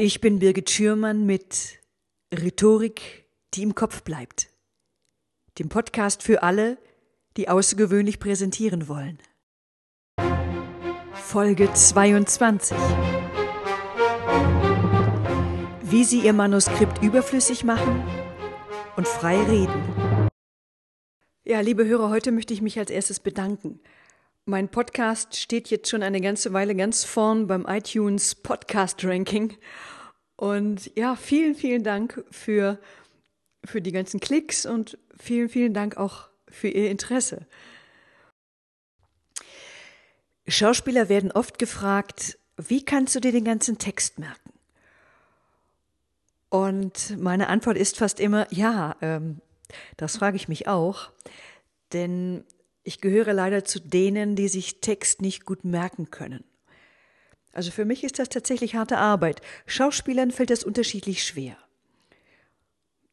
Ich bin Birgit Schürmann mit Rhetorik, die im Kopf bleibt. Dem Podcast für alle, die außergewöhnlich präsentieren wollen. Folge 22. Wie Sie Ihr Manuskript überflüssig machen und frei reden. Ja, liebe Hörer, heute möchte ich mich als erstes bedanken. Mein Podcast steht jetzt schon eine ganze Weile ganz vorn beim iTunes Podcast Ranking. Und ja, vielen, vielen Dank für, für die ganzen Klicks und vielen, vielen Dank auch für Ihr Interesse. Schauspieler werden oft gefragt, wie kannst du dir den ganzen Text merken? Und meine Antwort ist fast immer, ja, ähm, das frage ich mich auch. Denn ich gehöre leider zu denen, die sich Text nicht gut merken können. Also für mich ist das tatsächlich harte Arbeit. Schauspielern fällt das unterschiedlich schwer.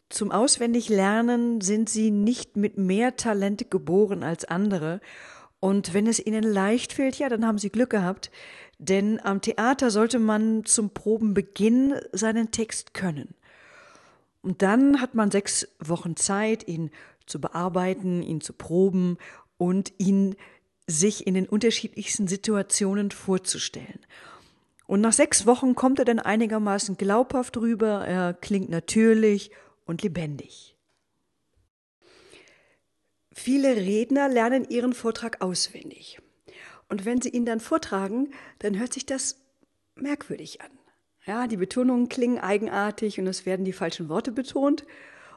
Zum Auswendiglernen sind sie nicht mit mehr Talente geboren als andere. Und wenn es ihnen leicht fällt, ja, dann haben sie Glück gehabt. Denn am Theater sollte man zum Probenbeginn seinen Text können. Und dann hat man sechs Wochen Zeit, ihn zu bearbeiten, ihn zu proben und ihn sich in den unterschiedlichsten Situationen vorzustellen. Und nach sechs Wochen kommt er dann einigermaßen glaubhaft rüber, er klingt natürlich und lebendig. Viele Redner lernen ihren Vortrag auswendig. Und wenn sie ihn dann vortragen, dann hört sich das merkwürdig an. Ja, die Betonungen klingen eigenartig und es werden die falschen Worte betont.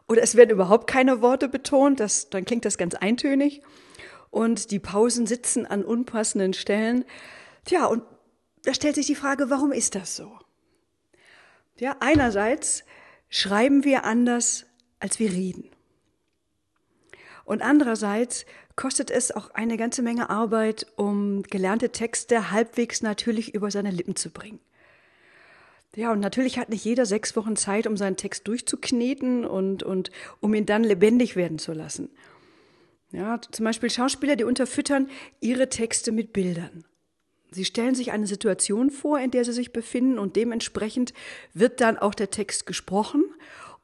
Oder es werden überhaupt keine Worte betont, das, dann klingt das ganz eintönig und die Pausen sitzen an unpassenden Stellen. Tja, und da stellt sich die Frage, warum ist das so? Ja, einerseits schreiben wir anders, als wir reden. Und andererseits kostet es auch eine ganze Menge Arbeit, um gelernte Texte halbwegs natürlich über seine Lippen zu bringen. Ja, und natürlich hat nicht jeder sechs Wochen Zeit, um seinen Text durchzukneten und, und um ihn dann lebendig werden zu lassen. Ja, zum Beispiel Schauspieler, die unterfüttern ihre Texte mit Bildern. Sie stellen sich eine Situation vor, in der sie sich befinden und dementsprechend wird dann auch der Text gesprochen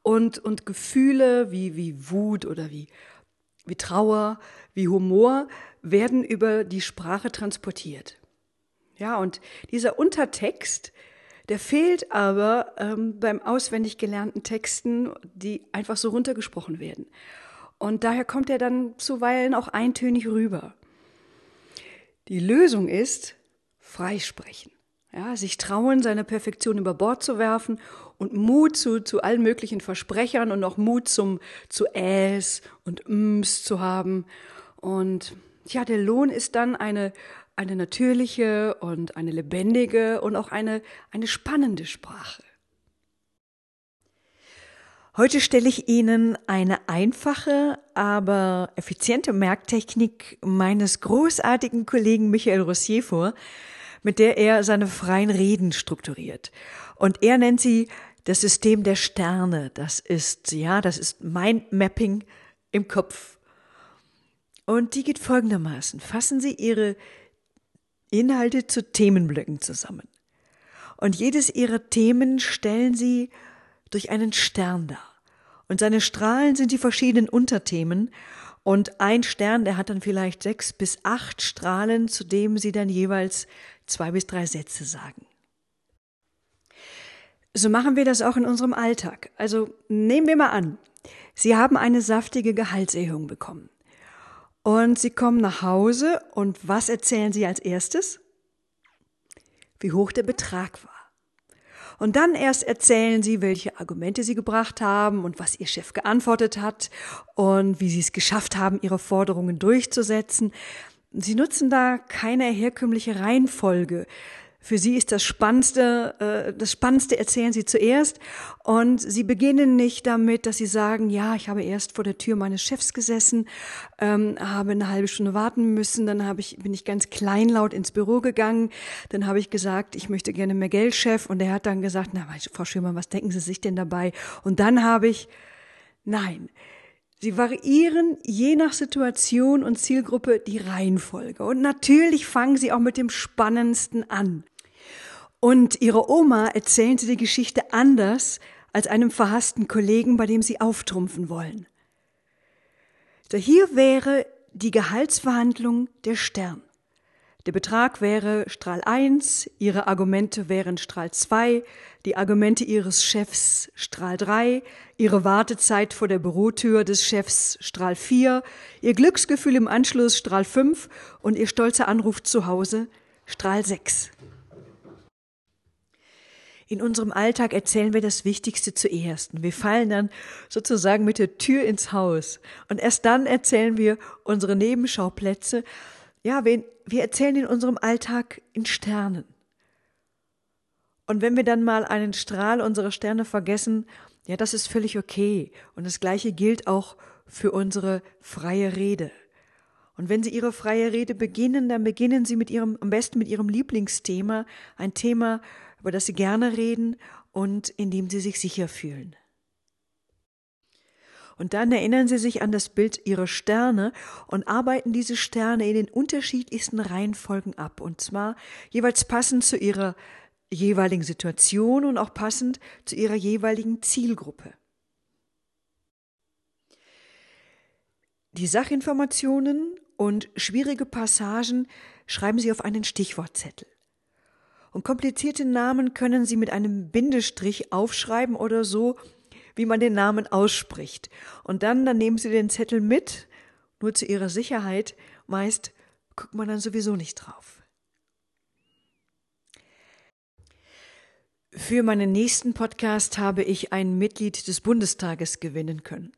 und, und Gefühle wie, wie Wut oder wie, wie Trauer, wie Humor werden über die Sprache transportiert. Ja, und dieser Untertext, der fehlt aber ähm, beim auswendig gelernten Texten, die einfach so runtergesprochen werden. Und daher kommt er dann zuweilen auch eintönig rüber. Die Lösung ist freisprechen. Ja, sich trauen, seine Perfektion über Bord zu werfen und Mut zu, zu allen möglichen Versprechern und auch Mut zum, zu Äs und Ms zu haben. Und ja, der Lohn ist dann eine, eine natürliche und eine lebendige und auch eine, eine spannende Sprache. Heute stelle ich Ihnen eine einfache, aber effiziente Merktechnik meines großartigen Kollegen Michael Rossier vor, mit der er seine freien Reden strukturiert. Und er nennt sie das System der Sterne. Das ist, ja, das ist Mindmapping im Kopf. Und die geht folgendermaßen. Fassen Sie Ihre Inhalte zu Themenblöcken zusammen. Und jedes Ihrer Themen stellen Sie durch einen Stern dar. Und seine Strahlen sind die verschiedenen Unterthemen. Und ein Stern, der hat dann vielleicht sechs bis acht Strahlen, zu dem sie dann jeweils zwei bis drei Sätze sagen. So machen wir das auch in unserem Alltag. Also nehmen wir mal an, Sie haben eine saftige Gehaltserhöhung bekommen. Und Sie kommen nach Hause und was erzählen Sie als erstes? Wie hoch der Betrag war. Und dann erst erzählen sie, welche Argumente sie gebracht haben und was ihr Chef geantwortet hat und wie sie es geschafft haben, ihre Forderungen durchzusetzen. Sie nutzen da keine herkömmliche Reihenfolge. Für sie ist das Spannendste, äh, das Spannendste erzählen sie zuerst und sie beginnen nicht damit, dass sie sagen, ja, ich habe erst vor der Tür meines Chefs gesessen, ähm, habe eine halbe Stunde warten müssen, dann habe ich, bin ich ganz kleinlaut ins Büro gegangen, dann habe ich gesagt, ich möchte gerne mehr Geld, Chef, und er hat dann gesagt, na, Frau Schirmann, was denken Sie sich denn dabei? Und dann habe ich, nein, Sie variieren je nach Situation und Zielgruppe die Reihenfolge. Und natürlich fangen Sie auch mit dem Spannendsten an. Und ihrer Oma erzählen sie die Geschichte anders als einem verhassten Kollegen, bei dem sie auftrumpfen wollen. So hier wäre die Gehaltsverhandlung der Stern. Der Betrag wäre Strahl 1, Ihre Argumente wären Strahl 2, die Argumente Ihres Chefs Strahl 3, Ihre Wartezeit vor der Bürotür des Chefs Strahl 4, Ihr Glücksgefühl im Anschluss Strahl 5 und Ihr stolzer Anruf zu Hause Strahl 6. In unserem Alltag erzählen wir das Wichtigste zuerst. Wir fallen dann sozusagen mit der Tür ins Haus. Und erst dann erzählen wir unsere Nebenschauplätze. Ja, wir, erzählen in unserem Alltag in Sternen. Und wenn wir dann mal einen Strahl unserer Sterne vergessen, ja, das ist völlig okay. Und das Gleiche gilt auch für unsere freie Rede. Und wenn Sie Ihre freie Rede beginnen, dann beginnen Sie mit Ihrem, am besten mit Ihrem Lieblingsthema, ein Thema, über das Sie gerne reden und in dem Sie sich sicher fühlen. Und dann erinnern Sie sich an das Bild Ihrer Sterne und arbeiten diese Sterne in den unterschiedlichsten Reihenfolgen ab. Und zwar jeweils passend zu Ihrer jeweiligen Situation und auch passend zu Ihrer jeweiligen Zielgruppe. Die Sachinformationen und schwierige Passagen schreiben Sie auf einen Stichwortzettel. Und komplizierte Namen können Sie mit einem Bindestrich aufschreiben oder so, wie man den Namen ausspricht. Und dann, dann nehmen Sie den Zettel mit, nur zu Ihrer Sicherheit. Meist guckt man dann sowieso nicht drauf. Für meinen nächsten Podcast habe ich ein Mitglied des Bundestages gewinnen können.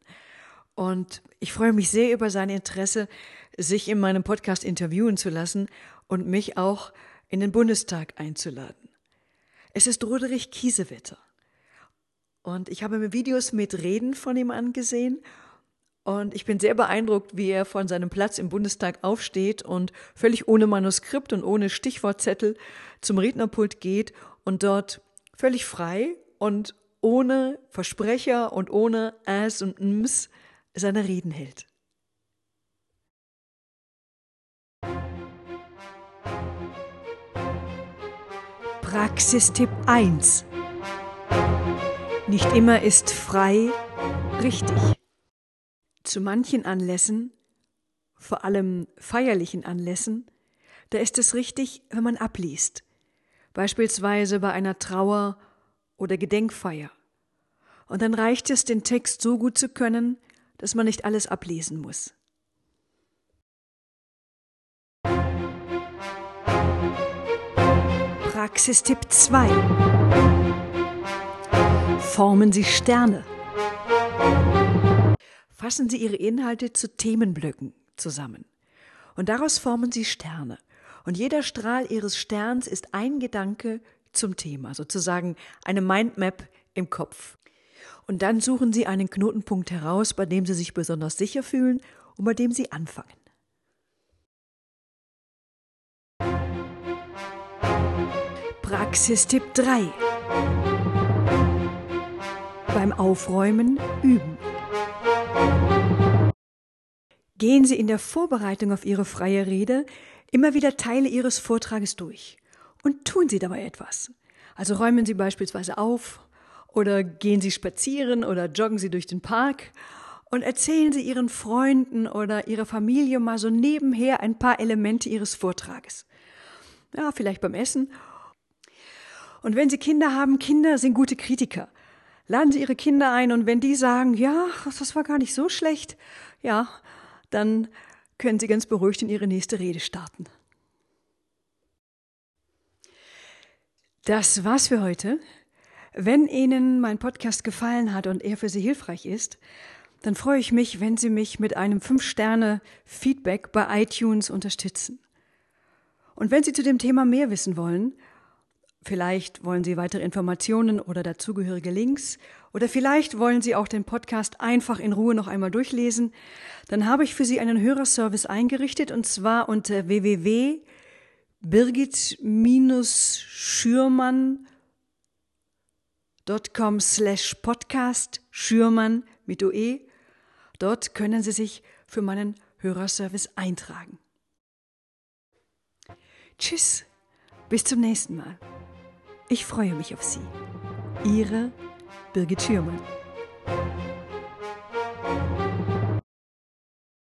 Und ich freue mich sehr über sein Interesse, sich in meinem Podcast interviewen zu lassen und mich auch in den Bundestag einzuladen. Es ist Roderich Kiesewetter. Und ich habe mir Videos mit Reden von ihm angesehen und ich bin sehr beeindruckt, wie er von seinem Platz im Bundestag aufsteht und völlig ohne Manuskript und ohne Stichwortzettel zum Rednerpult geht und dort völlig frei und ohne Versprecher und ohne Äs und Ms seine Reden hält. Praxistipp 1. Nicht immer ist frei richtig. Zu manchen Anlässen, vor allem feierlichen Anlässen, da ist es richtig, wenn man abliest. Beispielsweise bei einer Trauer oder Gedenkfeier. Und dann reicht es, den Text so gut zu können, dass man nicht alles ablesen muss. Praxistipp 2. Formen Sie Sterne. Fassen Sie Ihre Inhalte zu Themenblöcken zusammen. Und daraus formen Sie Sterne. Und jeder Strahl Ihres Sterns ist ein Gedanke zum Thema, sozusagen eine Mindmap im Kopf. Und dann suchen Sie einen Knotenpunkt heraus, bei dem Sie sich besonders sicher fühlen und bei dem Sie anfangen. Praxistipp 3. Beim Aufräumen üben. Gehen Sie in der Vorbereitung auf Ihre freie Rede immer wieder Teile Ihres Vortrages durch und tun Sie dabei etwas. Also räumen Sie beispielsweise auf oder gehen Sie spazieren oder joggen Sie durch den Park und erzählen Sie Ihren Freunden oder Ihrer Familie mal so nebenher ein paar Elemente Ihres Vortrages. Ja, vielleicht beim Essen und wenn Sie Kinder haben, Kinder sind gute Kritiker. Laden Sie Ihre Kinder ein und wenn die sagen, ja, das war gar nicht so schlecht, ja, dann können Sie ganz beruhigt in Ihre nächste Rede starten. Das war's für heute. Wenn Ihnen mein Podcast gefallen hat und er für Sie hilfreich ist, dann freue ich mich, wenn Sie mich mit einem 5-Sterne-Feedback bei iTunes unterstützen. Und wenn Sie zu dem Thema mehr wissen wollen, Vielleicht wollen Sie weitere Informationen oder dazugehörige Links oder vielleicht wollen Sie auch den Podcast einfach in Ruhe noch einmal durchlesen. Dann habe ich für Sie einen Hörerservice eingerichtet und zwar unter www.birgit-schürmann.com slash podcast Schürmann mit OE. Dort können Sie sich für meinen Hörerservice eintragen. Tschüss, bis zum nächsten Mal. Ich freue mich auf Sie. Ihre Birgit Schürmann.